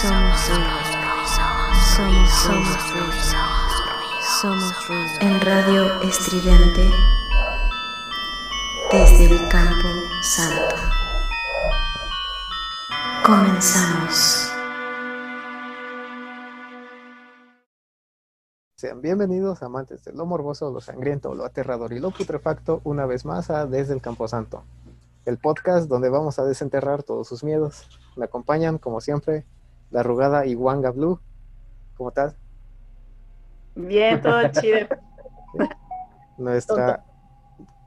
Somos ruido. Somos, somos ruido. Somos ruido. En radio estridente desde el campo santo. Comenzamos. Sean bienvenidos amantes de lo morboso, lo sangriento, lo aterrador y lo putrefacto una vez más a Desde el Camposanto, el podcast donde vamos a desenterrar todos sus miedos. Me acompañan, como siempre, la arrugada Iwanga Blue. ¿Cómo estás? Bien, todo chido. Nuestra,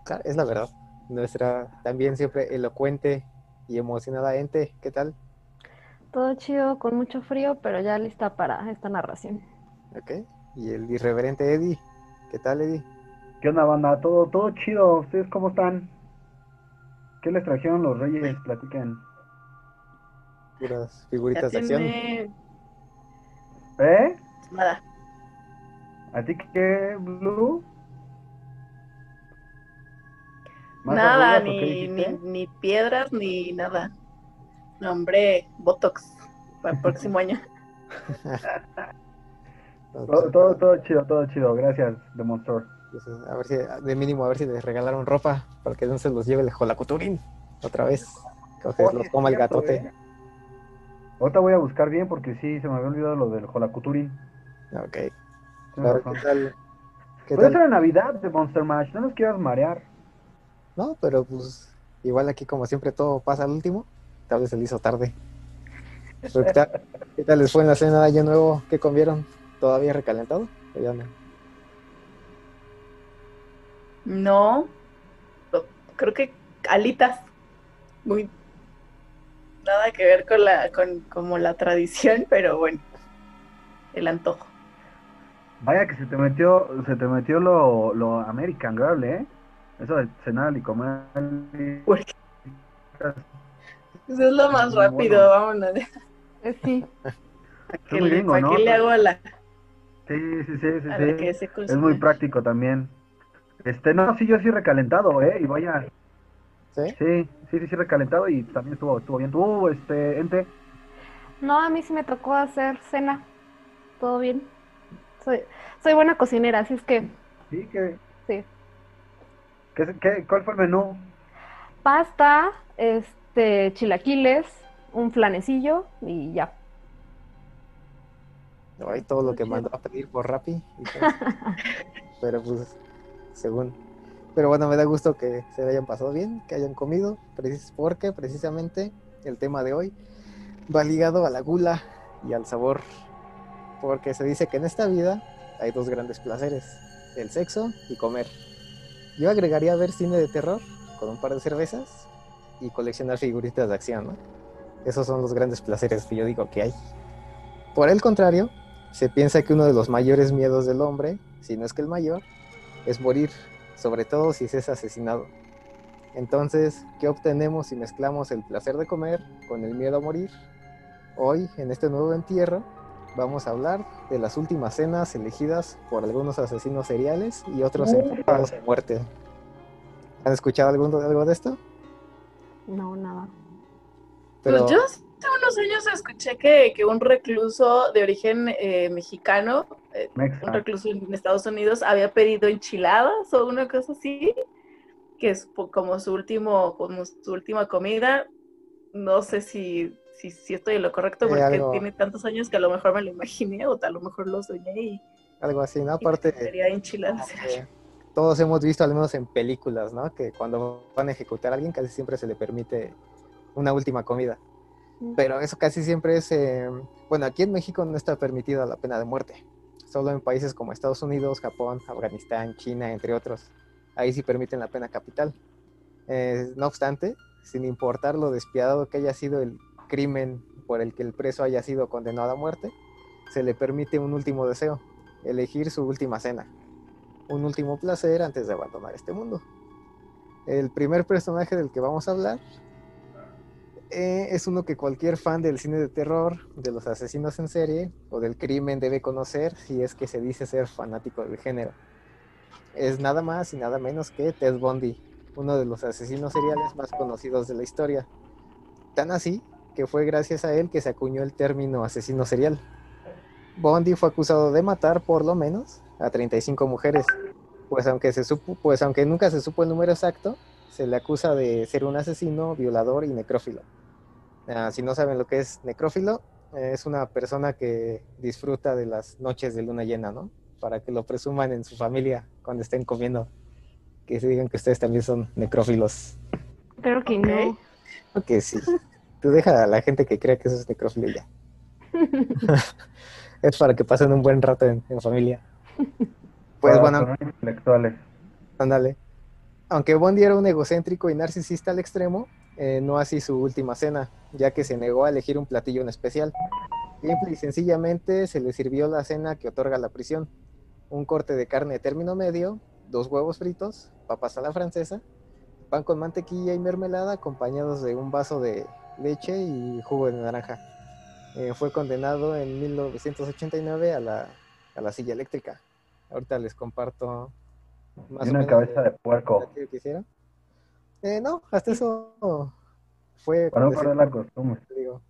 Claro, es la verdad, nuestra también siempre elocuente y emocionada ente. ¿Qué tal? Todo chido, con mucho frío, pero ya lista para esta narración. Ok. Y el irreverente Eddie. ¿Qué tal, Eddie? ¿Qué onda, banda? Todo, todo chido. ¿Ustedes cómo están? ¿Qué les trajeron los reyes? Platiquen. Puras figuritas de acción. ¿Eh? nada. ¿A ti qué, Blue? ¿Más Nada, arrugas ni, ni, ni piedras, ni nada. No, hombre, Botox para el próximo año. Todo, todo, todo chido, todo chido. Gracias, The Monster. Entonces, a ver si, de mínimo, a ver si les regalaron ropa para que no se los lleve el jolacuturín otra vez. Que los coma el gatote. Ahorita voy a buscar bien porque sí, se me había olvidado lo del Jolacuturín. Ok. Razón. ¿qué tal? ¿Qué Puede tal? Navidad de Monster Mash, no nos quieras marear. No, pero pues igual aquí como siempre todo pasa al último. Tal vez se le hizo tarde. Pero, ¿qué, tal, qué tal les fue en la cena de Año Nuevo? ¿Qué comieron? ¿Todavía recalentado? ¿O ya no? Creo que alitas. Muy nada que ver con la, con como la tradición, pero bueno, el antojo. Vaya que se te metió, se te metió lo, lo American Girl, ¿eh? Eso de cenar y comer. Porque eso es lo más rápido, bueno. vámonos. Eh, sí, ¿Para qué le, gringo, para ¿no? qué le hago a la, Sí, sí, sí, Es muy práctico también. Este, no, sí, yo sí recalentado, ¿eh? Y vaya, ¿Sí? sí, sí, sí, recalentado y también estuvo, estuvo bien. Tú, este, ente, no, a mí sí me tocó hacer cena. Todo bien. Soy, soy buena cocinera, así es que sí, que, sí. ¿qué, qué, ¿cuál fue el menú? Pasta, este, chilaquiles, un flanecillo y ya. Ay, todo lo que mandó a pedir por Rappi. y todo. Pero pues, según. Pero bueno, me da gusto que se hayan pasado bien, que hayan comido, porque precisamente el tema de hoy va ligado a la gula y al sabor. Porque se dice que en esta vida hay dos grandes placeres, el sexo y comer. Yo agregaría ver cine de terror con un par de cervezas y coleccionar figuritas de acción. Esos son los grandes placeres que yo digo que hay. Por el contrario, se piensa que uno de los mayores miedos del hombre, si no es que el mayor, es morir, sobre todo si se es asesinado. Entonces, ¿qué obtenemos si mezclamos el placer de comer con el miedo a morir? Hoy, en este nuevo entierro, vamos a hablar de las últimas cenas elegidas por algunos asesinos seriales y otros enfocados a muerte. ¿Han escuchado algún- algo de esto? No, nada. Pero, Pues yo hace unos años escuché que, que un recluso de origen eh, mexicano, eh, un recluso en Estados Unidos, había pedido enchiladas o una cosa así, que es como su último, como su última comida. No sé si, si, si estoy en lo correcto, porque algo- tiene tantos años que a lo mejor me lo imaginé o a lo mejor lo soñé y, algo así, ¿no? Aparte, sería enchiladas. todos hemos visto, al menos en películas, ¿no? Que cuando van a ejecutar a alguien casi siempre se le permite una última comida. Pero eso casi siempre es, eh, bueno, aquí en México no está permitida la pena de muerte. Solo en países como Estados Unidos, Japón, Afganistán, China, entre otros. Ahí sí permiten la pena capital. Eh, no obstante, sin importar lo despiadado que haya sido el crimen por el que el preso haya sido condenado a muerte, se le permite un último deseo, elegir su última cena, un último placer antes de abandonar este mundo. El primer personaje del que vamos a hablar eh, es uno que cualquier fan del cine de terror, de los asesinos en serie o del crimen debe conocer si es que se dice ser fanático del género. Es nada más y nada menos que Ted Bundy, uno de los asesinos seriales más conocidos de la historia. Tan así que fue gracias a él que se acuñó el término asesino serial. Bundy fue acusado de matar por lo menos a 35 mujeres, pues aunque, se supo, pues aunque nunca se supo el número exacto, se le acusa de ser un asesino, violador y necrófilo. Ah, si no saben lo que es necrófilo, eh, es una persona que disfruta de las noches de luna llena, ¿no? Para que lo presuman en su familia cuando estén comiendo. Que se digan que ustedes también son necrófilos. Creo que no. Ok, sí. Tú deja a la gente que crea que eso es necrófilo ya. es para que pasen un buen rato en, en familia. Pues Para bueno, intelectuales. Ándale. Aunque Bondi era un egocéntrico y narcisista al extremo, eh, no así su última cena, ya que se negó a elegir un platillo en especial. Simple y sencillamente se le sirvió la cena que otorga la prisión. Un corte de carne de término medio, dos huevos fritos, papas a la francesa, pan con mantequilla y mermelada acompañados de un vaso de leche y jugo de naranja. Eh, fue condenado en 1989 a la, a la silla eléctrica. Ahorita les comparto más Y o una menos cabeza de- de puerco. que. Eh, no, hasta eso fue Para no perder la costumbre. digo.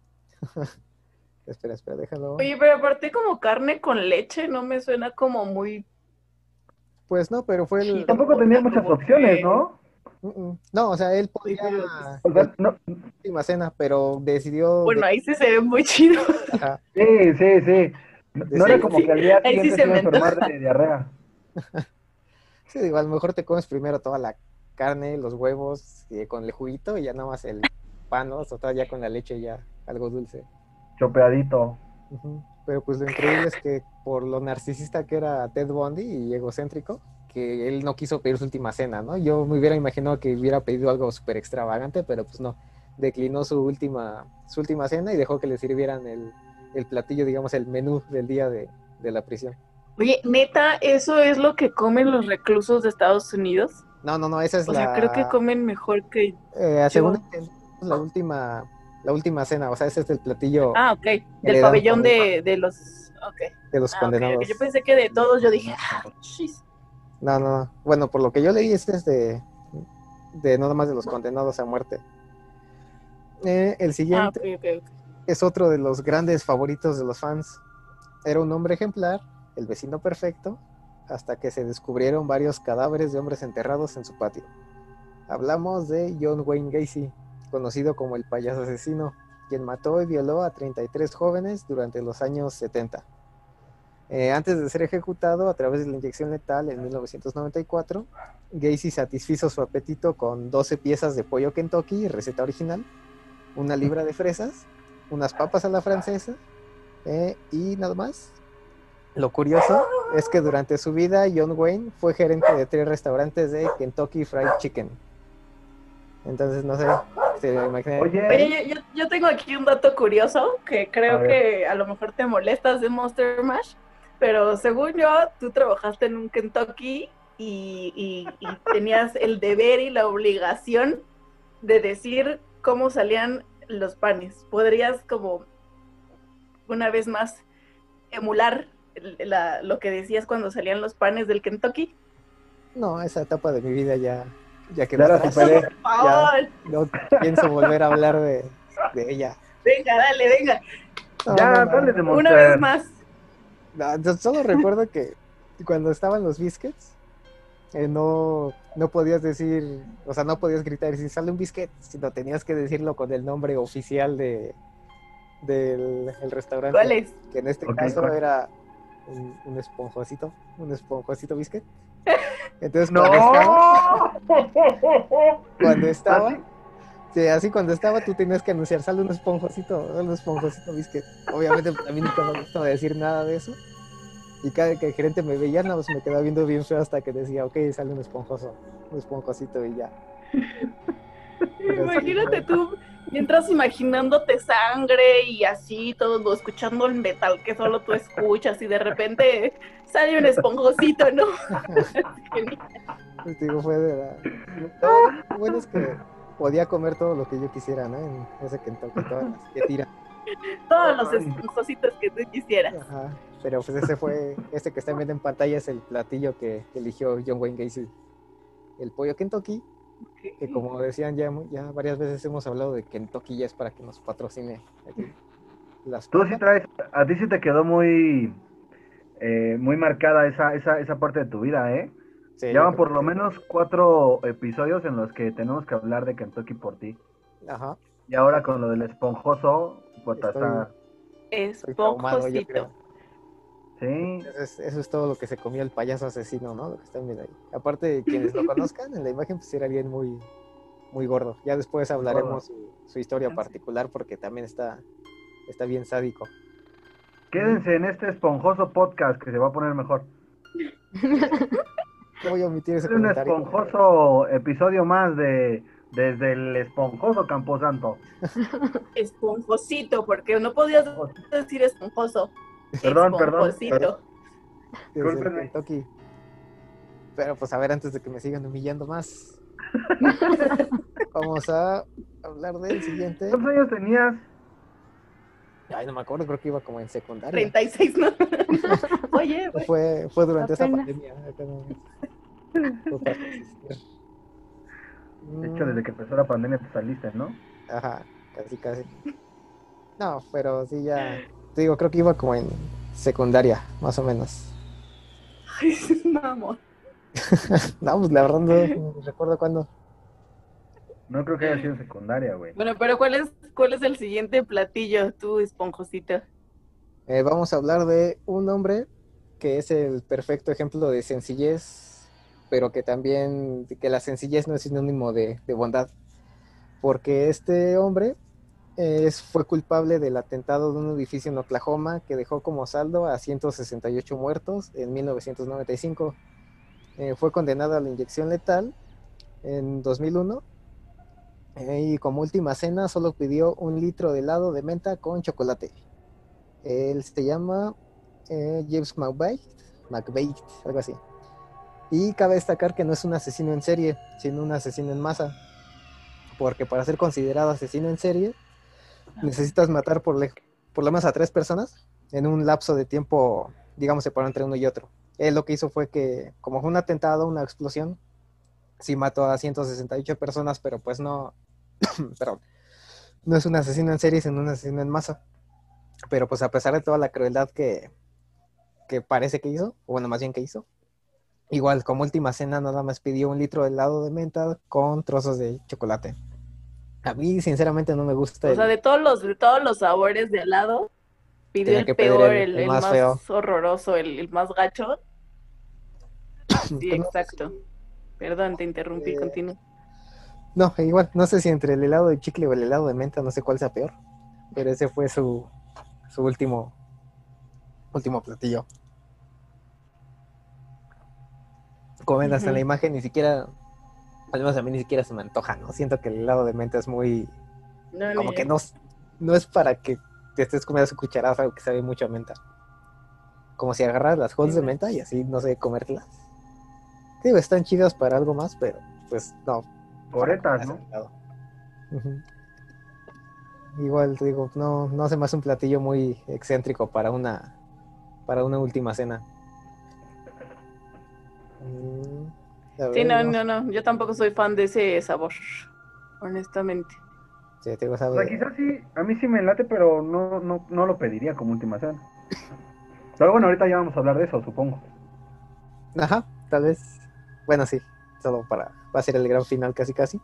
espera, espera, déjalo. Oye, pero aparte como carne con leche no me suena como muy... Pues no, pero fue el... Tampoco tenía muchas opciones, que- ¿no? Mm, mm. No, o sea, él podía O sea, no, la última cena, pero decidió... Bueno, ahí sí se ve muy chido. Ajá. sí, sí, sí. No, no era como que al día Ahí sí siguiente se se iba a enfermar de diarrea. Sí, digo, a lo mejor te comes primero toda la carne, los huevos y con el juguito y ya nada más el pan, ¿no? O sea, ya con la leche ya algo dulce. Chopeadito. Pero pues lo increíble es que por lo narcisista que era Ted Bundy y egocéntrico, que él no quiso pedir su última cena, ¿no? Yo me hubiera imaginado que hubiera pedido algo súper extravagante, pero pues no. Declinó su última, su última cena y dejó que le sirvieran el, el platillo, digamos, el menú del día de, de la prisión. Oye, neta, ¿eso es lo que comen los reclusos de Estados Unidos? No, no, no, esa es O la... sea, creo que comen mejor que... eh, según la última, la última cena, o sea, ese es el platillo Ah, ok. Del pabellón de, de los... De los Ah, condenados. Yo pensé que de todos, yo dije, ah, chis. No, no, no. Bueno, por lo que yo leí, este es de, de nada más de los condenados a muerte. Eh, el Ah, siguiente ok. es otro de los grandes favoritos de los fans. Era un hombre ejemplar, el vecino perfecto, hasta que se descubrieron varios cadáveres de hombres enterrados en su patio. Hablamos de John Wayne Gacy, conocido como el payaso asesino, quien mató y violó a 33 jóvenes durante los años 70. Eh, antes de ser ejecutado a través de la inyección letal en 1994, Gacy satisfizo su apetito con 12 piezas de pollo Kentucky, receta original, una libra de fresas, unas papas a la francesa eh, y nada más. Lo curioso es que durante su vida John Wayne fue gerente de tres restaurantes de Kentucky Fried Chicken. Entonces, no sé, se. Oye, Oye, yo, tengo aquí un dato curioso que creo que a lo mejor te molestas de Monster Mash, pero según yo, tú trabajaste en un Kentucky y, y- y tenías el deber y la obligación de decir cómo salían los panes. ¿Podrías como una vez más emular la- lo que decías cuando salían los panes del Kentucky? No, esa etapa de mi vida ya, ya quedó superé. Favor, No pienso volver a hablar de, de ella. venga, dale, venga, No, Ya, no, no. dale de una vez más. No, yo solo recuerdo que cuando estaban los biscuits, eh, no, no podías decir, o sea, no podías gritar si sale un biscuit, sino tenías que decirlo con el nombre oficial de del el restaurante. ¿Cuál es? Que en este caso era un, un esponjosito, un esponjosito biscuit. Entonces ¡No! cuando estaba, cuando estaba, ¿Ah, sí, así cuando estaba tú tenías que anunciar, sale un esponjosito, un esponjosito biscuit. Obviamente pues, a mí nunca me gustaba decir nada de eso. Y cada que el gerente me veía, nada más me quedaba viendo bien feo hasta que decía, ok, sale un esponjoso, un esponjosito y ya. Imagínate tú mientras imaginándote sangre y así, todo escuchando el metal que solo tú escuchas y de repente sale un esponjosito, ¿no? Pues, digo, fue de la... Lo bueno es que podía comer todo lo que yo quisiera, ¿no? En ese Kentucky, todas las que tiran. Todos los esponjositos que tú quisieras. Ajá. Pero pues ese fue, este que están viendo en pantalla es el platillo que eligió John Wayne Gacy. El pollo Kentucky, que como decían ya, ya varias veces hemos hablado de Kentucky ya es para que nos patrocine las Tú sí traes, a ti sí te quedó muy, eh, muy marcada esa, esa, esa parte de tu vida, ¿eh? Sí, Ya yo van creo por lo menos cuatro episodios en los que tenemos que hablar de Kentucky por ti. Ajá. Y ahora con lo del esponjoso, pues Estoy- está... Esponjosito. Sí, Eso es, eso es todo lo que se comía el payaso asesino, ¿no? Lo que están viendo ahí. Aparte, quienes lo conozcan, en la imagen pues era alguien muy, muy gordo. Ya después hablaremos su, su historia Sí. particular porque también está, está bien sádico. quédense en este esponjoso podcast que se va a poner mejor. No voy a omitir ese Es un esponjoso episodio más de desde el esponjoso Camposanto. Esponjosito, porque no podías decir esponjoso. Perdón, perdón, perdón. Pero pues a ver, antes de que me sigan humillando más, vamos a hablar del siguiente. ¿Cuántos años tenías? Ay, no me acuerdo, creo que iba como en secundaria. 36, ¿no? Oye, güey, Fue, fue durante esa pandemia. resistir. De hecho, desde que empezó la pandemia te saliste, ¿no? Ajá, casi, casi. No, pero sí ya. Te digo, creo que iba como en secundaria, más o menos. ay, mamón. No, pues la verdad no recuerdo cuándo. No creo que haya sido en secundaria, güey. Bueno, pero ¿cuál es, ¿cuál es el siguiente platillo, tú, esponjosito? Eh, vamos a hablar de un hombre que es el perfecto ejemplo de sencillez, pero que también, que la sencillez no es sinónimo de, de bondad, porque este hombre fue culpable del atentado de un edificio en Oklahoma que dejó como saldo a 168 muertos en 1995. Eh, fue condenado a la inyección letal en 2001 eh, y como última cena solo pidió un litro de helado de menta con chocolate. Él se llama eh, James McBait, McBait, algo así. Y cabe destacar que no es un asesino en serie, sino un asesino en masa. Porque para ser considerado asesino en serie, necesitas matar por, le- por lo menos a tres personas en un lapso de tiempo, digamos, separado entre uno y otro. Él lo que hizo fue que, como fue un atentado, una explosión, sí mató a 168 personas, pero pues no, perdón, no es un asesino en serie, sino un asesino en masa. Pero pues a pesar de toda la crueldad que, que parece que hizo, o bueno, más bien que hizo, igual como última cena nada más pidió un litro de helado de menta con trozos de chocolate. A mí sinceramente no me gusta O sea, de todos los, de todos los sabores de helado, pidió el peor, el- el, el el más horroroso, el, el más gacho. Sí, exacto. Perdón, te interrumpí, Eh, continúa. No, igual, no sé si entre el helado de chicle o el helado de menta, no sé cuál sea peor. Pero ese fue su, su último, último platillo. Como ven, hasta en la imagen ni siquiera, al menos a mí ni siquiera se me antoja, ¿no? Siento que el helado de menta es muy, No, como que no, no es para que te estés comiendo su cucharazo algo que sabe mucho a menta. Como si agarras las holes de menta y así, no sé, comértelas. Digo, están chidas para algo más, pero pues no, Coretas, ¿no? Igual te digo, no, no se me hace un platillo muy excéntrico para una para una última cena. Mm, Sí, no, no, no. Yo tampoco soy fan de ese sabor, honestamente. sí, te digo, O sea, quizás sí, a mí sí me late, pero no, no, no lo pediría como última cena. Pero bueno, ahorita ya vamos a hablar de eso, supongo. Ajá, tal vez. Bueno, sí, solo para. Va a ser el gran final casi casi.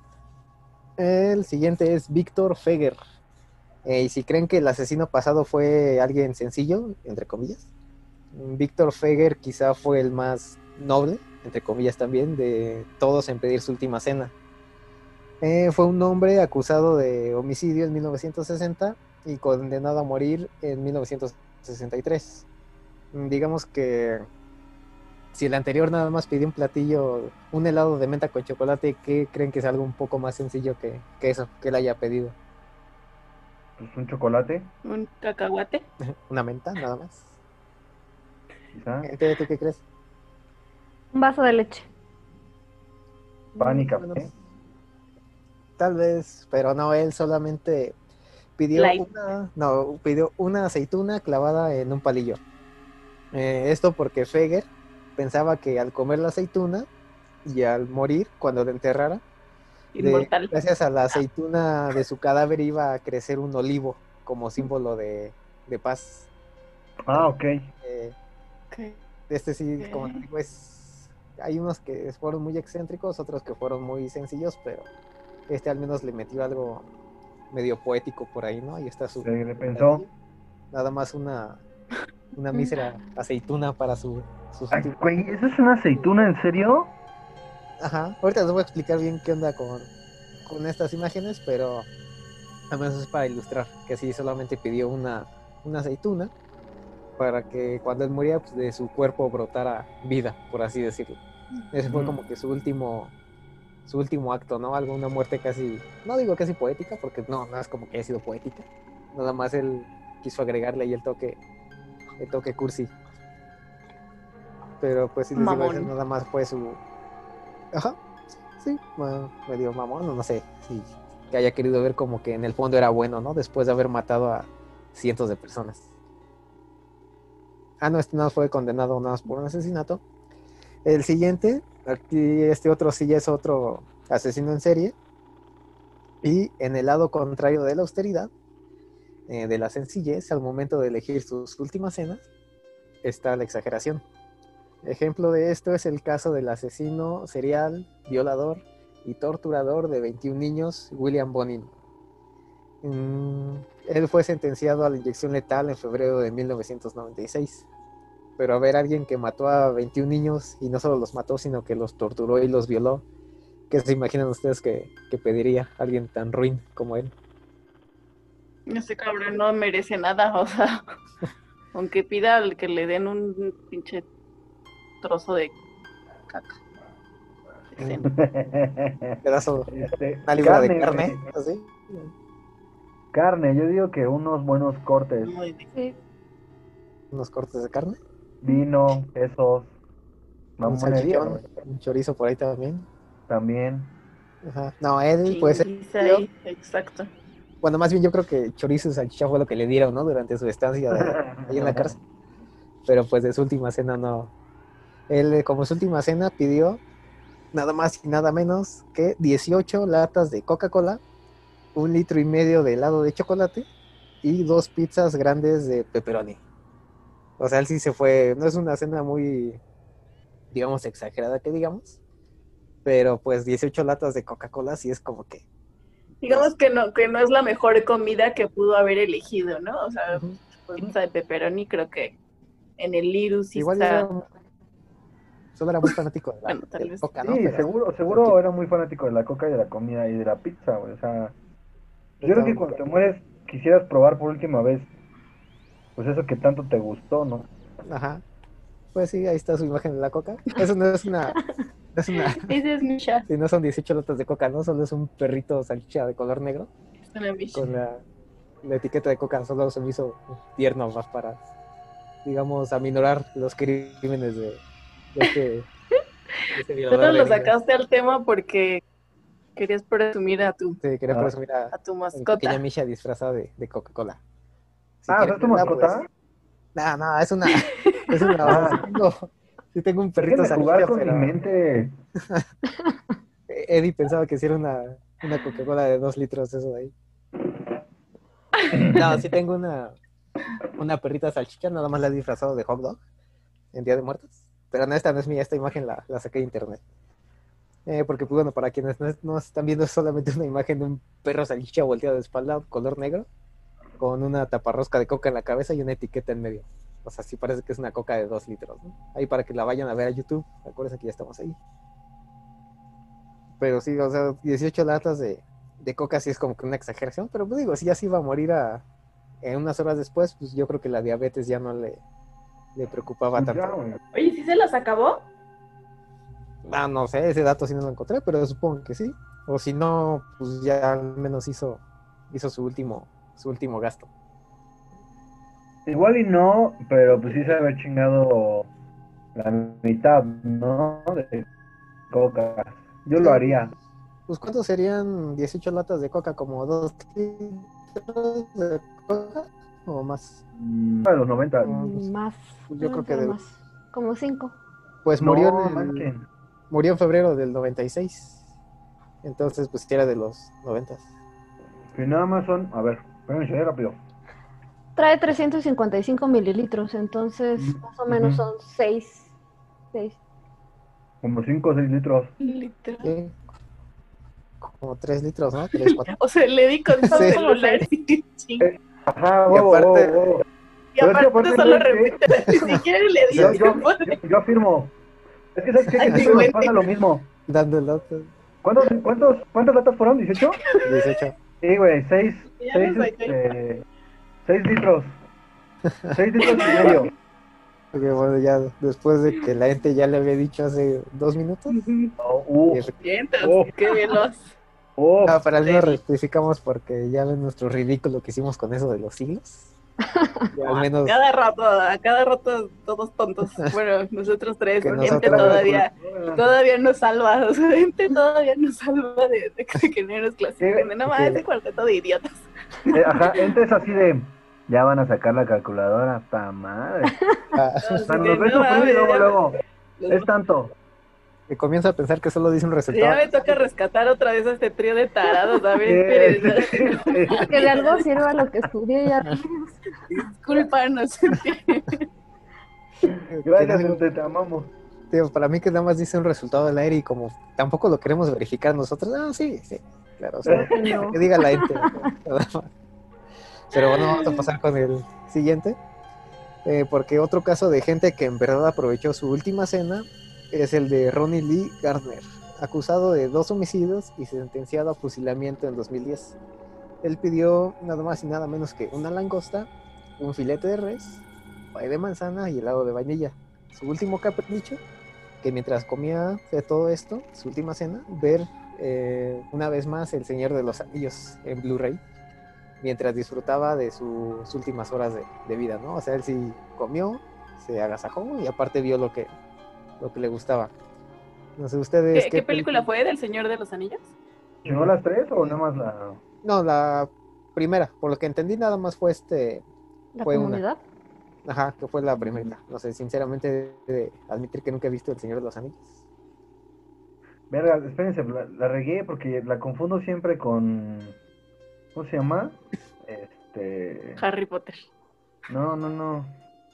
El siguiente es Víctor Feger. Eh, y si creen que el asesino pasado fue alguien sencillo, entre comillas, Víctor Feger quizá fue el más noble, entre comillas también, de todos en pedir su última cena. Eh, fue un hombre acusado de homicidio en 1960 y condenado a morir en 1963. mm, digamos que si el anterior nada más pidió un platillo, un helado de menta con chocolate, ¿qué creen que es algo un poco más sencillo que, que eso, que él haya pedido? Pues un chocolate, Un cacahuate. Una menta, nada más. quizá. Gente, ¿tú qué crees? Un vaso de leche. Pan y café. bueno, tal vez, pero no, él solamente pidió Light. una, no, pidió una aceituna clavada en un palillo. Eh, esto porque Feger pensaba que al comer la aceituna y al morir, cuando lo enterrara, de- gracias a la aceituna de su cadáver iba a crecer un olivo como símbolo de, de paz. Ah, ok. Eh, Ok. este sí, como digo, es... Hay unos que fueron muy excéntricos, otros que fueron muy sencillos, pero este al menos le metió algo medio poético por ahí, ¿no? Y está su... Le, le pensó. Nada más una, una mísera aceituna para su... sus Ay, güey, ¿eso es una aceituna en serio? Ajá, ahorita les voy a explicar bien qué onda con, con estas imágenes, pero al menos es para ilustrar que sí solamente pidió una, una aceituna para que cuando él moría pues, de su cuerpo brotara vida, por así decirlo. Ese fue como que su último su último acto, ¿no? Algo, una muerte casi, no digo casi poética, porque no, no es como que haya sido poética. Nada más él quiso agregarle ahí el toque, el toque cursi. Pero pues sí les digo, nada más fue su, Ajá, sí, bueno, medio mamón, no, no sé, sí, que haya querido ver como que en el fondo era bueno, ¿no? Después de haber matado a cientos de personas. Ah, no, este no fue condenado nada más por un asesinato. El siguiente, aquí este otro sí es otro asesino en serie. Y en el lado contrario de la austeridad, eh, de la sencillez, al momento de elegir sus últimas cenas, está la exageración. Ejemplo de esto es el caso del asesino serial, violador y torturador de 21 niños, William Bonin. Mm, él fue sentenciado a la inyección letal en febrero de 1996. Pero a ver, alguien que mató a 21 niños y no solo los mató, sino que los torturó y los violó, ¿qué se imaginan ustedes que, que pediría alguien tan ruin como él? Ese cabrón no merece nada, o sea, aunque pida al que le den un pinche trozo de caca. Decente. Pedazo, Este, una libra de carne, así. Carne, yo digo que unos buenos cortes. Sí. Unos cortes de carne. Vino, quesos, Un mamonería, salchichón, un chorizo por ahí también. También. Ajá. No, él, pues, Chinguiza ahí, exacto. bueno, más bien yo creo que chorizo y salchicha fue lo que le dieron, ¿no? Durante su estancia de- ahí en la cárcel. Pero pues de su última cena no. Él, como su última cena, pidió nada más y nada menos que 18 latas de Coca-Cola, un litro y medio de helado de chocolate y dos pizzas grandes de pepperoni. O sea, él sí se fue, no es una cena muy, digamos, exagerada que digamos, pero pues 18 latas de Coca-Cola sí es como que... Digamos que no, que no es la mejor comida que pudo haber elegido, ¿no? O sea, pizza de pepperoni creo que en el Lirus sí Igual está... era, solo era muy fanático de la, Bueno, tal de la vez. Coca, ¿no? Sí, Pero- seguro, seguro era muy fanático de la coca y de la comida y de la pizza. O sea, yo creo que cuando te mueres quisieras probar por última vez, pues eso que tanto te gustó, ¿no? Ajá. Pues sí, ahí está su imagen de la coca. Eso no es una. No es una. Ese es Misha. Si no son 18 latas de coca, ¿no? Solo es un perrito salchicha de color negro. Es una Misha. Con la, la etiqueta de coca. Solo se me hizo tierno más para, digamos, aminorar los crímenes de, de este. de este Solo lo sacaste al tema porque querías presumir a tu, Sí, quería Ah. presumir a, a tu a mascota. pequeña Misha disfrazada de, de Coca-Cola. Si ah, ¿es tu mascota? pues- No, no, es una. Es una. Ah. tengo, sí tengo un perrito salchicha, con pero. mi mente. Eddie pensaba que sí era una, una Coca-Cola de dos litros, eso de ahí. No, sí tengo una, una perrita salchicha, nada más la he disfrazado de hot dog en Día de Muertos. Pero no, esta no es mía, esta imagen la, la saqué de internet. Eh, porque, pues, bueno, para quienes no, no están viendo, es solamente una imagen de un perro salchicha volteado de espalda, color negro, con una taparrosca de coca en la cabeza y una etiqueta en medio. O sea, sí parece que es una coca de dos litros, ¿no? Ahí para que la vayan a ver a YouTube, acuérdense que ya estamos ahí. Pero sí, o sea, 18 latas de, de coca sí es como que una exageración, pero pues digo, si ya se iba a morir a, en unas horas después, pues yo creo que la diabetes ya no le, le preocupaba tanto. Oye, ¿sí se los acabó? Ah, no sé, ese dato sí no lo encontré, pero supongo que sí. O si no, pues ya al menos hizo, hizo su último, su último gasto. Igual y no, pero pues sí se haber chingado la mitad, ¿no? De coca. Yo lo haría. Pues ¿cuántos serían 18 latas de coca? ¿Como dos litros de coca? ¿O más? Mm, A los 90. Mm. Más. Pues yo no, creo que de- más. Como cinco. Pues No, murió, en el- manchen. Murió en febrero del 96. Entonces, pues era de los 90. Que nada más son, a ver, espérense rápido. Trae 355 mililitros, entonces Mm, más o menos son seis. Seis. Como 5 o 6 litros. Literal. Sí. Como 3 litros, ¿no? 3, 4. O sea, le di con su Sí. celular y ching. Ajá, Y aparte- huevo, huevo. Y aparte aparte, solo repite, ni siquiera le di Yo, yo, yo- yo afirmo. Es que sabes que siempre nos pasa lo mismo. Dando el dato. ¿Cuántos, cuántos, ¿Cuántas latas fueron? ¿18? 18. Sí, güey, 6 Ya seis, los saqué. este, seis litros. 6 litros y medio. Ok, bueno, ya después de que la gente ya le había dicho hace dos minutos. Oh, uh, Vientos, Oh. qué veloz. oh, Ah, para no rectificamos porque ya ven nuestro ridículo que hicimos con eso de los siglos. Ya al menos Cada rato, a cada rato todos tontos. Bueno, nosotros tres, Que gente nosotros- todavía, todavía nos salva, o sea, gente todavía nos salva de, de que- no nos clasifiquen. No más, ese cuarteto de idiotas. Eh, ajá, entonces así de. Ya van a sacar la calculadora, ta madre. ah, O sea, nos no luego, luego. Es tanto. Que comienza a pensar que solo dice un Ya resultado. me toca rescatar otra vez a este trío de tarados. A ver, espérense. Que de algo sirva lo que estudié ya. Discúlpanos. Que Gracias, gente, te amamos. tío, para mí que nada más dice un resultado del aire y como tampoco lo queremos verificar nosotros. Ah, sí, sí, claro. o sea, No. que diga la gente. Pero bueno, vamos a pasar con el siguiente. eh, porque otro caso de gente que en verdad aprovechó su última cena es el de Ronnie Lee Gardner, acusado de dos homicidios y sentenciado a fusilamiento en 2010. Él pidió nada más y nada menos que una langosta, un filete de res, pay de manzana y helado de vainilla. Su último capricho, que mientras comía de todo esto, su última cena, ver eh, una vez más El Señor de los Anillos en Blu-ray, mientras disfrutaba de sus últimas horas de, de vida, ¿no? O sea, él sí comió, se agasajó y aparte vio lo que, lo que le gustaba. No sé, ustedes... ¿Qué, qué película fue? ¿Del Señor de los Anillos? ¿Llegó las tres o nada más la.? No, la primera, por lo que entendí nada más fue este, La Fue una. comunidad. ajá, que fue la primera. No sé, sinceramente, de admitir que nunca he visto El Señor de los Anillos. Verga, espérense, la, la regué porque la confundo siempre con. ¿Cómo se llama? Este. Harry Potter. No, no, no.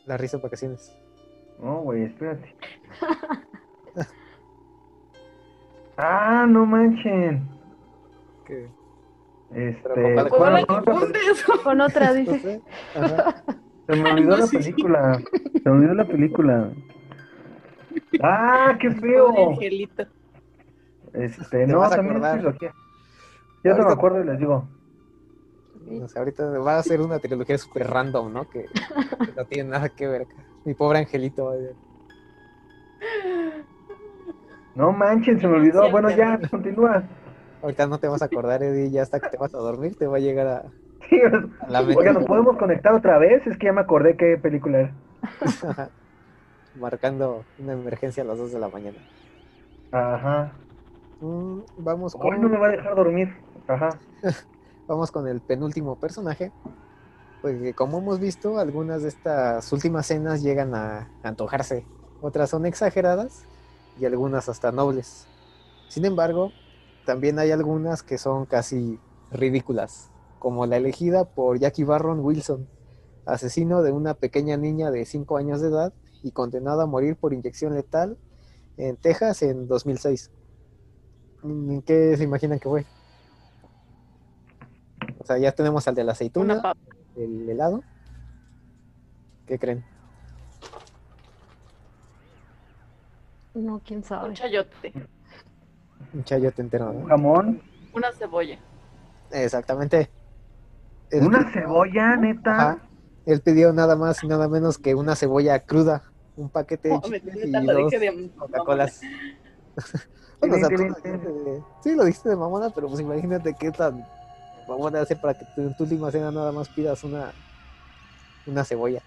La risa de vacaciones. No, güey, espérate. Ah, no manchen. Que, Este. Pero, ¿Cómo ¿cuál- la cuál otra confundes? Con otra, dice. ajá. Se me olvidó No, la sí. película. Se me olvidó la película. ¡Ah, qué feo! angelito. Este, Te no, vas a también trilogía. Yo no me Ahorita- acuerdo y les digo. O sea, ahorita va a ser una trilogía súper random, ¿no? Que, que no tiene nada que ver. acá. Mi pobre angelito. No manchen, se me olvidó. Bueno, ya, continúa. Ahorita no te vas a acordar, Eddie, ya hasta que te vas a dormir te va a llegar a, Sí, a la mente. Oiga, ¿nos podemos conectar otra vez? Es que ya me acordé qué película era. Marcando una emergencia a las 2 de la mañana. Ajá. Mm, vamos, Hoy no me con, va a dejar dormir. Ajá. vamos con el penúltimo personaje. Porque como hemos visto, algunas de estas últimas cenas llegan a antojarse. Otras son exageradas y algunas hasta nobles. Sin embargo, también hay algunas que son casi ridículas, como la elegida por Jackie Barron Wilson, asesino de una pequeña niña de 5 años de edad y condenado a morir por inyección letal en Texas en 2006. Mm, ¿Qué se imaginan que fue? O sea, ya tenemos al de la aceituna, el helado. ¿Qué creen? No, quién Un sabe. chayote. Un chayote entero, ¿no? Un jamón. Una cebolla. Exactamente. El Una cebolla, neta. Ajá. él pidió nada más y nada menos que una cebolla cruda, un paquete No, y dos dije de Coca-Colas. Bueno, o sea, tú lo dijiste de- sí, lo dijiste de mamona, pero pues imagínate qué tan mamona hacer para que tú en tu última cena nada más pidas una, una cebolla.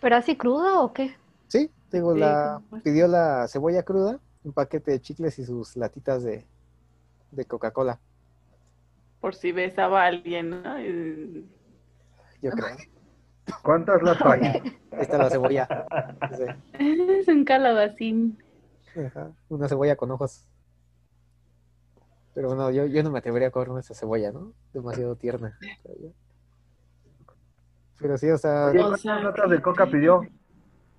¿Pero así crudo o qué? Digo, Sí, la, pidió la cebolla cruda, un paquete de chicles y sus latitas de, de Coca-Cola, Por si besaba a alguien, ¿no? Y- yo creo. ¿Cuántas las hay? Ahí está la cebolla. Sí, Es un calabacín. ajá, Una cebolla con ojos. Pero bueno, yo, yo no me atrevería a comer esa cebolla, ¿no? Demasiado tierna. Pero, sí, o sea, O ¿cuántas sea, latas de coca pidió?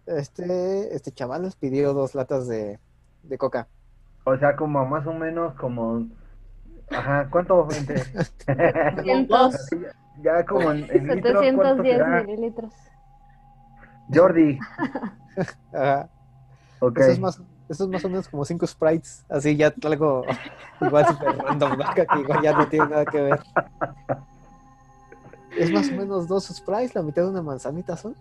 Este, este chaval nos pidió dos latas de, de coca. O sea, como más o menos como... Ajá, ¿cuánto? Gente? 700, ya como en, en litros, ¿cuánto 710 será? mililitros. Jordi, Ajá. ok. Eso es más, eso es más o menos como cinco sprites, así ya algo igual super random, ¿no? que igual ya no tiene nada que ver. Es más o menos dos sprites, la mitad de una manzanita son.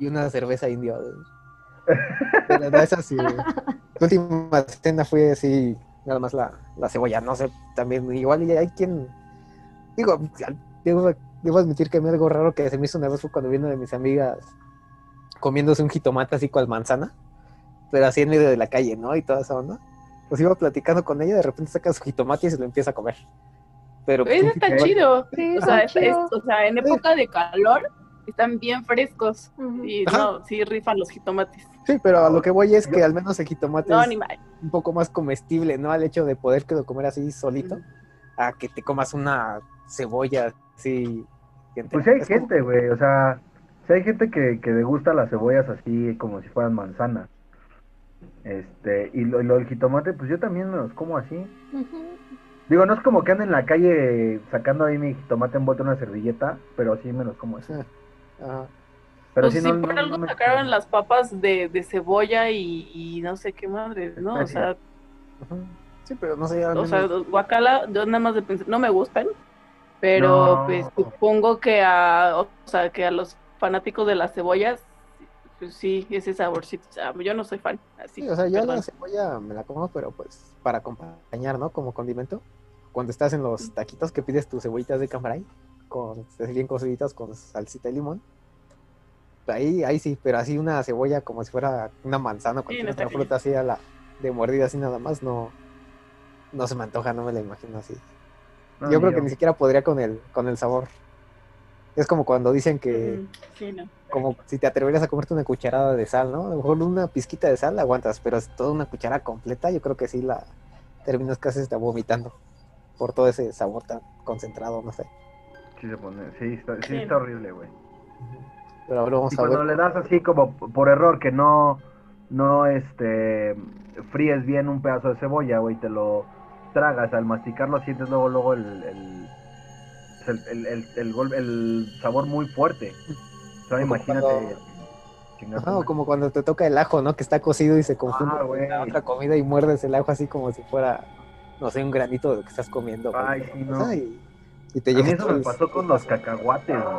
Y una cerveza indio. Pero no es así. La última cena fue así, nada más la, la cebolla, no sé, también igual y hay quien, digo, debo, debo admitir que me algo raro que se me hizo una vez fue cuando vi una de mis amigas comiéndose un jitomate así cual manzana, pero así en medio de la calle, ¿no? Y toda esa onda. Pues iba platicando con ella, de repente saca su jitomate y se lo empieza a comer. Pero Eso está chido. Sí, O sea, es- o sea, en época de calor están bien frescos. Y Ajá. no, sí rifan los jitomates. Sí, pero a lo que voy es que al menos el jitomate No, es un poco más comestible, ¿no? Al hecho de poder que lo comer así solito, a que te comas una cebolla así. Pues sí hay gente, güey, o sea, sí hay gente que, que le gusta las cebollas así como si fueran manzanas. Este, y lo, y lo del jitomate, pues yo también me los como así. Digo, no es como que ande en la calle sacando ahí mi jitomate envuelto en una servilleta, pero sí me los como así. Ajá. Pero pues sí, si no, por no- algo no me- sacaron las papas de, de cebolla y, y no sé qué madre, ¿no? O sea, Ajá. Sí, pero no sé, o sea, los guacala, yo nada más de pensar, no me gustan, pero pues supongo que a, o sea, que a los fanáticos de las cebollas, pues sí, ese saborcito. O sea, yo no soy fan, así. Sí, o sea, yo perdón. la cebolla me la como, pero pues para acompañar, ¿no? Como condimento. Cuando estás en los taquitos que pides tus cebollitas de cambray, con bien cociditas con salsita y limón. Ahí, ahí sí, pero así una cebolla como si fuera una manzana o Sí, no otra fruta así a la de mordida así nada más, no, no se me antoja, no me la imagino así. no, yo creo que ni siquiera podría con el, con el sabor. Es como cuando dicen que, Sí, no. como si te atreverías a comerte una cucharada de sal, ¿no? A lo mejor una pizquita de sal la aguantas, pero es toda una cuchara completa, yo creo que sí la terminas casi hasta vomitando por todo ese sabor tan concentrado, no sé. Sí, se pone, sí, está, sí Sí. está horrible, güey. Pero ahora vamos Y a cuando ver. le das así como por error que no, no, este, fríes bien un pedazo de cebolla, güey, te lo tragas, al masticarlo sientes luego, luego el, el, el, el, el, el gol- el sabor muy fuerte. O sea, Como imagínate. cuando- Ajá, o como cuando te toca el ajo, ¿no? Que está cocido y se confunde Ah, con güey. la otra comida y muerdes el ajo así como si fuera, no sé, un granito de lo que estás comiendo. Ay, sí, no. Y te A mí eso me pasó con los cacahuates, güey.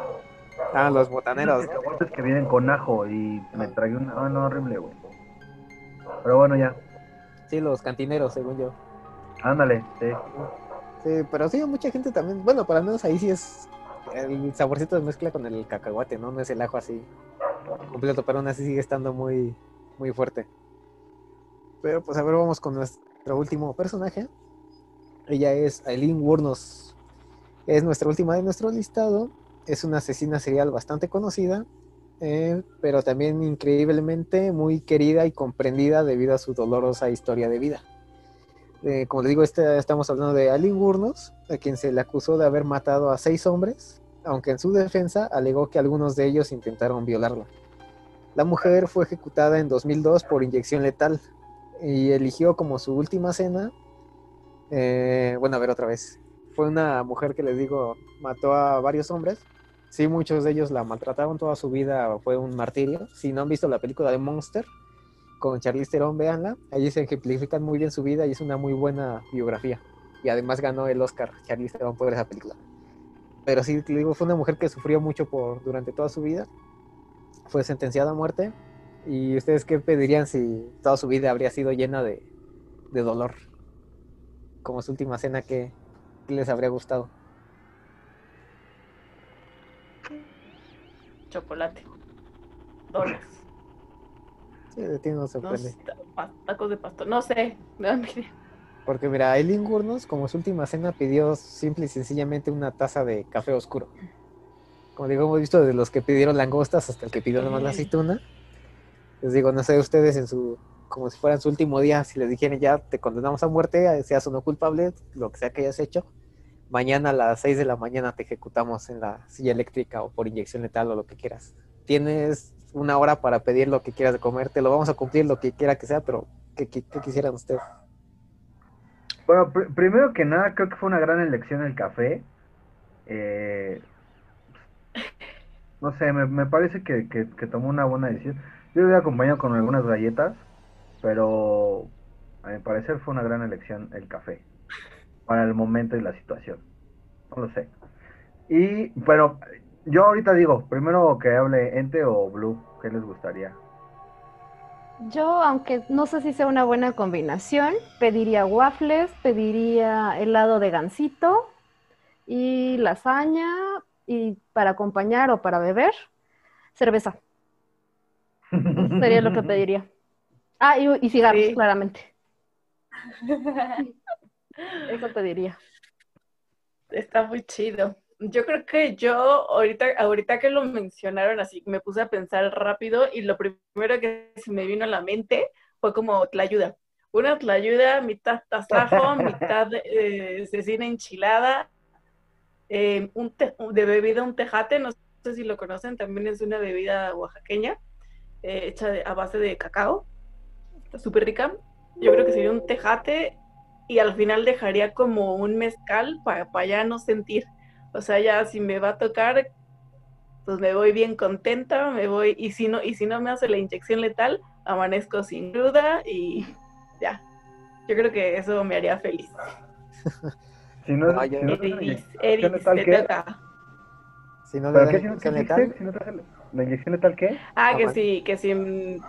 Ah, los Los botaneros, ¿no? cacahuates que vienen con ajo y me tragué una... Ah, no, horrible, güey. Pero bueno, ya. Sí, los cantineros, según yo. Ándale, sí. Sí, pero sí, mucha gente también, bueno, para menos ahí sí es el saborcito de mezcla con el cacahuate, ¿no? No es el ajo así completo, pero aún así sigue estando muy, muy fuerte. Pero pues a ver, vamos con nuestro último personaje. Ella es Aileen Wuornos. Es nuestra última de nuestro listado. Es una asesina serial bastante conocida, eh, pero también increíblemente muy querida y comprendida debido a su dolorosa historia de vida. Eh, como les digo, estamos hablando de Aileen Wuornos, a quien se le acusó de haber matado a seis hombres, aunque en su defensa alegó que algunos de ellos intentaron violarla. La mujer fue ejecutada en 2002 por inyección letal y eligió como su última cena, eh, bueno, a ver otra vez, fue una mujer que les digo, mató a varios hombres, sí, muchos de ellos la maltrataron toda su vida, fue un martirio. Si no han visto la película de Monster, con Charlize Theron, véanla. Allí se ejemplifican muy bien su vida y es una muy buena biografía. Y además ganó el Oscar Charlize Theron por esa película. Pero sí, te digo, fue una mujer que sufrió mucho por durante toda su vida. Fue sentenciada a muerte. ¿Y ustedes qué pedirían si toda su vida habría sido llena de, de dolor? Como su última cena, ¿qué, qué les habría gustado? Chocolate. Donas. Sí, de ti no sorprende. tacos de pastor. No sé. Porque mira, Aileen Gurnos, como su última cena, pidió simple y sencillamente una taza de café oscuro. Como digo, hemos visto de los que pidieron langostas hasta el que pidió nomás la aceituna. Les digo, no sé ustedes en su, como si fuera su último día, si les dijeran ya te condenamos a muerte, seas o no culpable, lo que sea que hayas hecho, mañana a las 6 de la mañana te ejecutamos en la silla eléctrica o por inyección letal o lo que quieras. Tienes una hora para pedir lo que quieras de comer, te lo vamos a cumplir lo que quiera que sea, pero ¿qué, qué- qué quisieran ustedes? Bueno, pr- primero que nada, creo que fue una gran elección el café. Eh, no sé, me, me parece que, que- que tomó una buena decisión. Yo lo hubiera acompañado con algunas galletas, pero a mi parecer fue una gran elección el café para el momento y la situación. No lo sé. Y, bueno, yo ahorita digo, primero que hable Ente o Blue, ¿qué les gustaría? Yo, aunque no sé si sea una buena combinación, pediría waffles, pediría helado de gansito y lasaña y para acompañar o para beber, cerveza. Sería lo que pediría. Ah, y, y cigarros, Sí. claramente. Eso pediría. Está muy chido. Yo creo que yo ahorita, ahorita que lo mencionaron así, me puse a pensar rápido y lo primero que se me vino a la mente fue como tlayuda. Una tlayuda, mitad tasajo, mitad eh, cecina enchilada, eh, un te- de bebida un tejate, no sé si lo conocen, también es una bebida oaxaqueña, eh, hecha de- a base de cacao, súper rica. Yo creo que sería un tejate y al final dejaría como un mezcal para ya no sentir. O sea, ya si me va a tocar, pues me voy bien contenta, me voy, y si no, y si no me hace la inyección letal, amanezco sin duda y ya. Yo creo que eso me haría feliz. Si no, No, si yo- no Eris, inyección Eris, letal, te ¿qué? toca. Si no le ¿Pero dan qué? Si no, inyección ¿qué letal? Si no te la- ¿La inyección letal qué? Ah, Ah, que sí, que sí.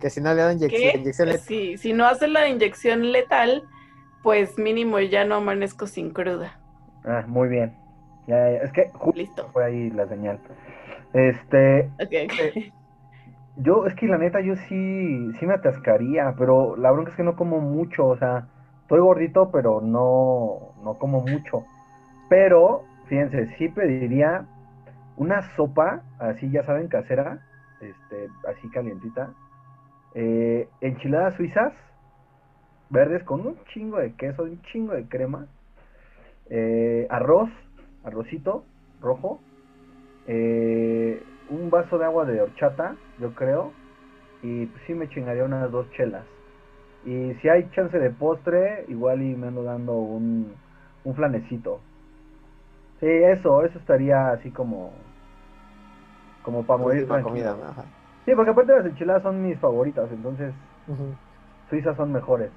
Que si no le dan inyección, inyección letal, Si, si no hace la inyección letal, pues mínimo ya no amanezco sin cruda. Ah, muy bien. Ya, ya, ya. Es que justo Listo. fue ahí la señal. Este, Ok, ok. yo, es que la neta, yo sí, sí me atascaría, pero la bronca es que no como mucho, o sea, estoy gordito, pero no, no como mucho. Pero, fíjense, sí pediría una sopa, así ya saben, casera, este, así calientita, eh, enchiladas suizas, verdes con un chingo de queso, un chingo de crema, eh, arroz, arrocito rojo, eh, un vaso de agua de horchata, yo creo, y pues sí me chingaría unas dos chelas. Y si hay chance de postre, igual y me ando dando un, un flanecito. Sí, eso, eso estaría así como, como para morir última tranquilo. comida. Sí, porque aparte las enchiladas son mis favoritas, entonces suizas son mejores.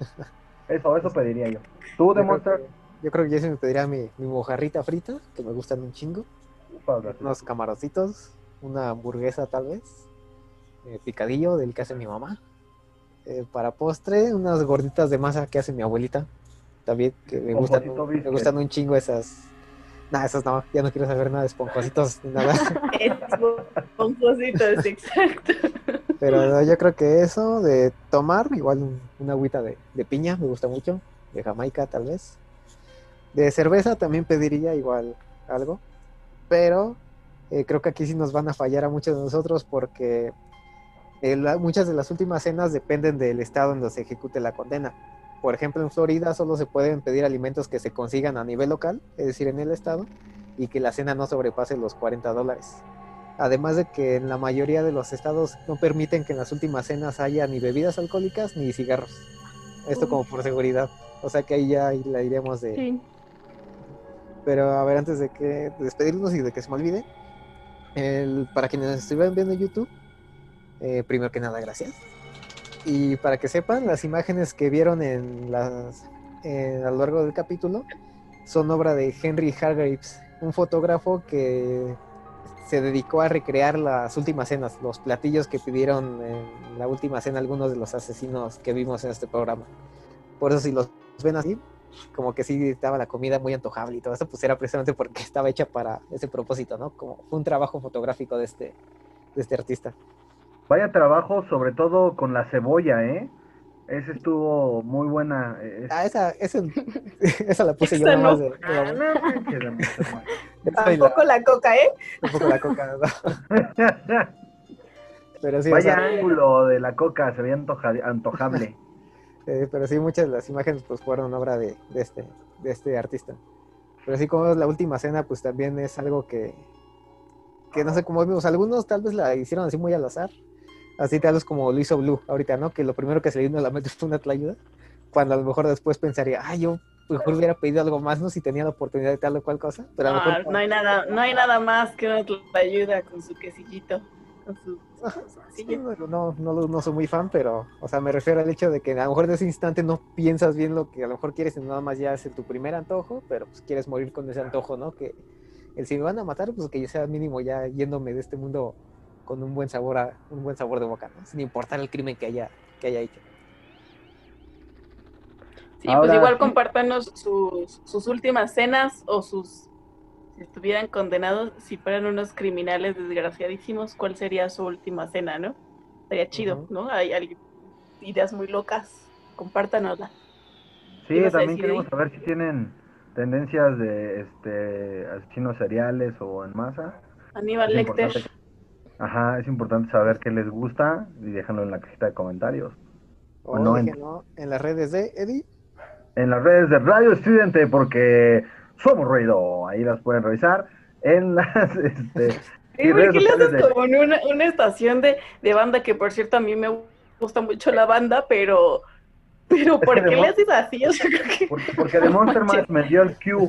Eso, eso pediría yo. ¿Tú, Yo de creo Monster? que- Yo creo que yo sí me pediría mi, mi mojarrita frita, que me gustan un chingo. Unos camaroncitos, una hamburguesa tal vez, eh, picadillo del que hace mi mamá. Eh, para postre, unas gorditas de masa que hace mi abuelita. También, que me gustan, me gustan un chingo esas. Nah, esas no, ya no quiero saber nada de esponjositos ni nada. Esponjositos, exacto. Pero no, yo creo que eso de tomar, igual un- una agüita de, de piña, me gusta mucho. De Jamaica, tal vez. De cerveza también pediría igual algo. Pero eh, creo que aquí sí nos van a fallar a muchos de nosotros porque eh, la- muchas de las últimas cenas dependen del estado en donde se ejecute la condena. Por ejemplo, en Florida solo se pueden pedir alimentos que se consigan a nivel local, es decir, en el estado, y que la cena no sobrepase los 40 dólares. Además de que en la mayoría de los estados no permiten que en las últimas cenas haya ni bebidas alcohólicas ni cigarros. Esto como por seguridad. O sea que ahí ya la iremos de... Sí. Pero a ver, antes de que de despedirnos y de que se me olvide, el- para quienes estuvieran viendo YouTube, eh, primero que nada, gracias. Y para que sepan, las imágenes que vieron en las a lo largo del capítulo son obra de Henry Hargreaves, un fotógrafo que se dedicó a recrear las últimas cenas, los platillos que pidieron en la última cena algunos de los asesinos que vimos en este programa. Por eso si los ven así, como que sí estaba la comida muy antojable y todo eso, pues era precisamente porque estaba hecha para ese propósito, ¿no? Como un trabajo fotográfico de este, de este artista. Vaya trabajo, sobre todo con la cebolla, ¿eh? Ese estuvo muy buena. es- Ah, esa, esa, esa la puse yo Esa no. de, Ah, la- no, la- Tampoco la coca, ¿eh? un poco la coca, ¿no? Pero sí, o Vaya sea, ángulo de la coca, se veía antoja- antojable. eh, pero sí, muchas de las imágenes pues fueron obra de, de este, de este artista. Pero sí, como es la última cena, pues también es algo que, que no sé cómo vimos. Algunos tal vez la hicieron así muy al azar. Así tal vez como lo hizo Blue ahorita, ¿no? Que lo primero que se le vino a la mente fue una tlayuda. Cuando a lo mejor después pensaría, ah, yo mejor hubiera pedido algo más, ¿no? Si tenía la oportunidad de tal o cual cosa. Pero a lo Ah, mejor no hay nada, no hay nada más que una ayuda con su quesillito, con su, Sí, no, no, no, no soy muy fan, pero, o sea, me refiero al hecho de que a lo mejor en ese instante no piensas bien lo que a lo mejor quieres y nada más ya es tu primer antojo, pero pues quieres morir con ese antojo, ¿no? Que el si me van a matar, pues que yo sea mínimo ya yéndome de este mundo con un buen sabor a, un buen sabor de boca, ¿no? Sin importar el crimen que haya, que haya hecho. Sí, Ahora, pues igual compártanos sus, sus últimas cenas o sus, si estuvieran condenados, si fueran unos criminales desgraciadísimos, ¿cuál sería su última cena, no? Sería chido. ¿no? Hay, hay ideas muy locas, compártanoslas. Sí, también queremos saber si tienen tendencias de este asesinos seriales o en masa. Aníbal Lecter. Ajá, es importante saber qué les gusta y déjenlo en la cajita de comentarios. O O no, en- déjenlo en las redes de Eddie. En las redes de Radio Estudiante, porque somos ruido, ahí las pueden revisar. En las este, Sí, y ¿por qué le haces de- como una, una estación de, de banda que, por cierto, a mí me gusta mucho la banda, pero, pero Es ¿por que qué le haces así? O sea, creo que... Porque, porque de Monster Mash me dio el Q.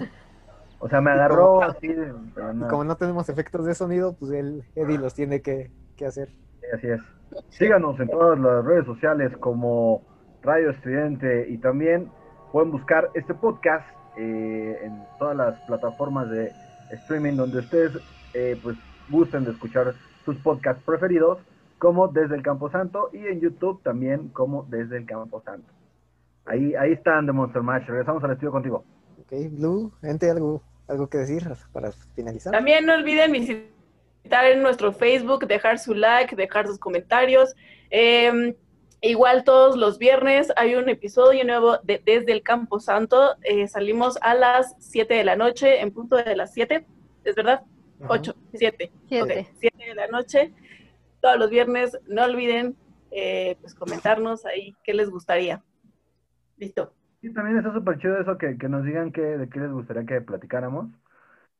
O sea, me agarró así. de- pero Y no, como no tenemos efectos de sonido, pues el Eddie los tiene que, que hacer. sí, así es. Síganos en todas las redes sociales como Radio Estudiante y también pueden buscar este podcast eh, en todas las plataformas de streaming donde ustedes eh, pues gusten de escuchar sus podcasts preferidos como desde el Camposanto y en YouTube también como desde el Camposanto. Ahí, ahí están de Monster Mash. Regresamos al estudio contigo. Ok, Blue, gente, algo, algo que decir para finalizar. También no olviden visitar en nuestro Facebook, dejar su like, dejar sus comentarios. Eh, igual todos los viernes hay un episodio nuevo de Desde el Campo Santo. Eh, salimos a las 7 de la noche, en punto de las 7, ¿es verdad? Ajá. 8, 7. Siete. 7 de la noche. Todos los viernes, no olviden eh, pues comentarnos ahí qué les gustaría. Listo. Y también está súper chido eso que, que nos digan que, de qué les gustaría que platicáramos.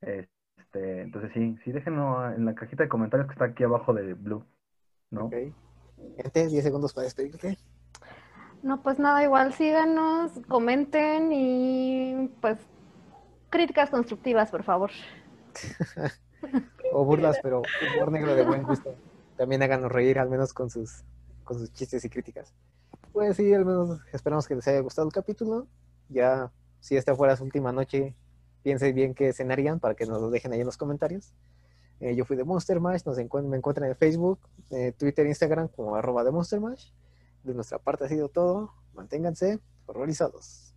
Este, entonces sí, sí, déjenlo en la cajita de comentarios que está aquí abajo de Blue. ¿no? Ok. Gente, 10 segundos para despedirte. No, pues nada, igual síganos, comenten y pues críticas constructivas, por favor. O burlas, pero humor negro de buen gusto. También háganos reír, al menos con sus, con sus chistes y críticas. Pues sí, al menos esperamos que les haya gustado el capítulo. Ya, si esta fuera su última noche, piensen bien qué cenarían para que nos lo dejen ahí en los comentarios. Eh, yo fui de Monster Mash, nos encuent- me encuentran en Facebook, eh, Twitter, Instagram como arroba de Monster Mash. De nuestra parte ha sido todo. Manténganse horrorizados.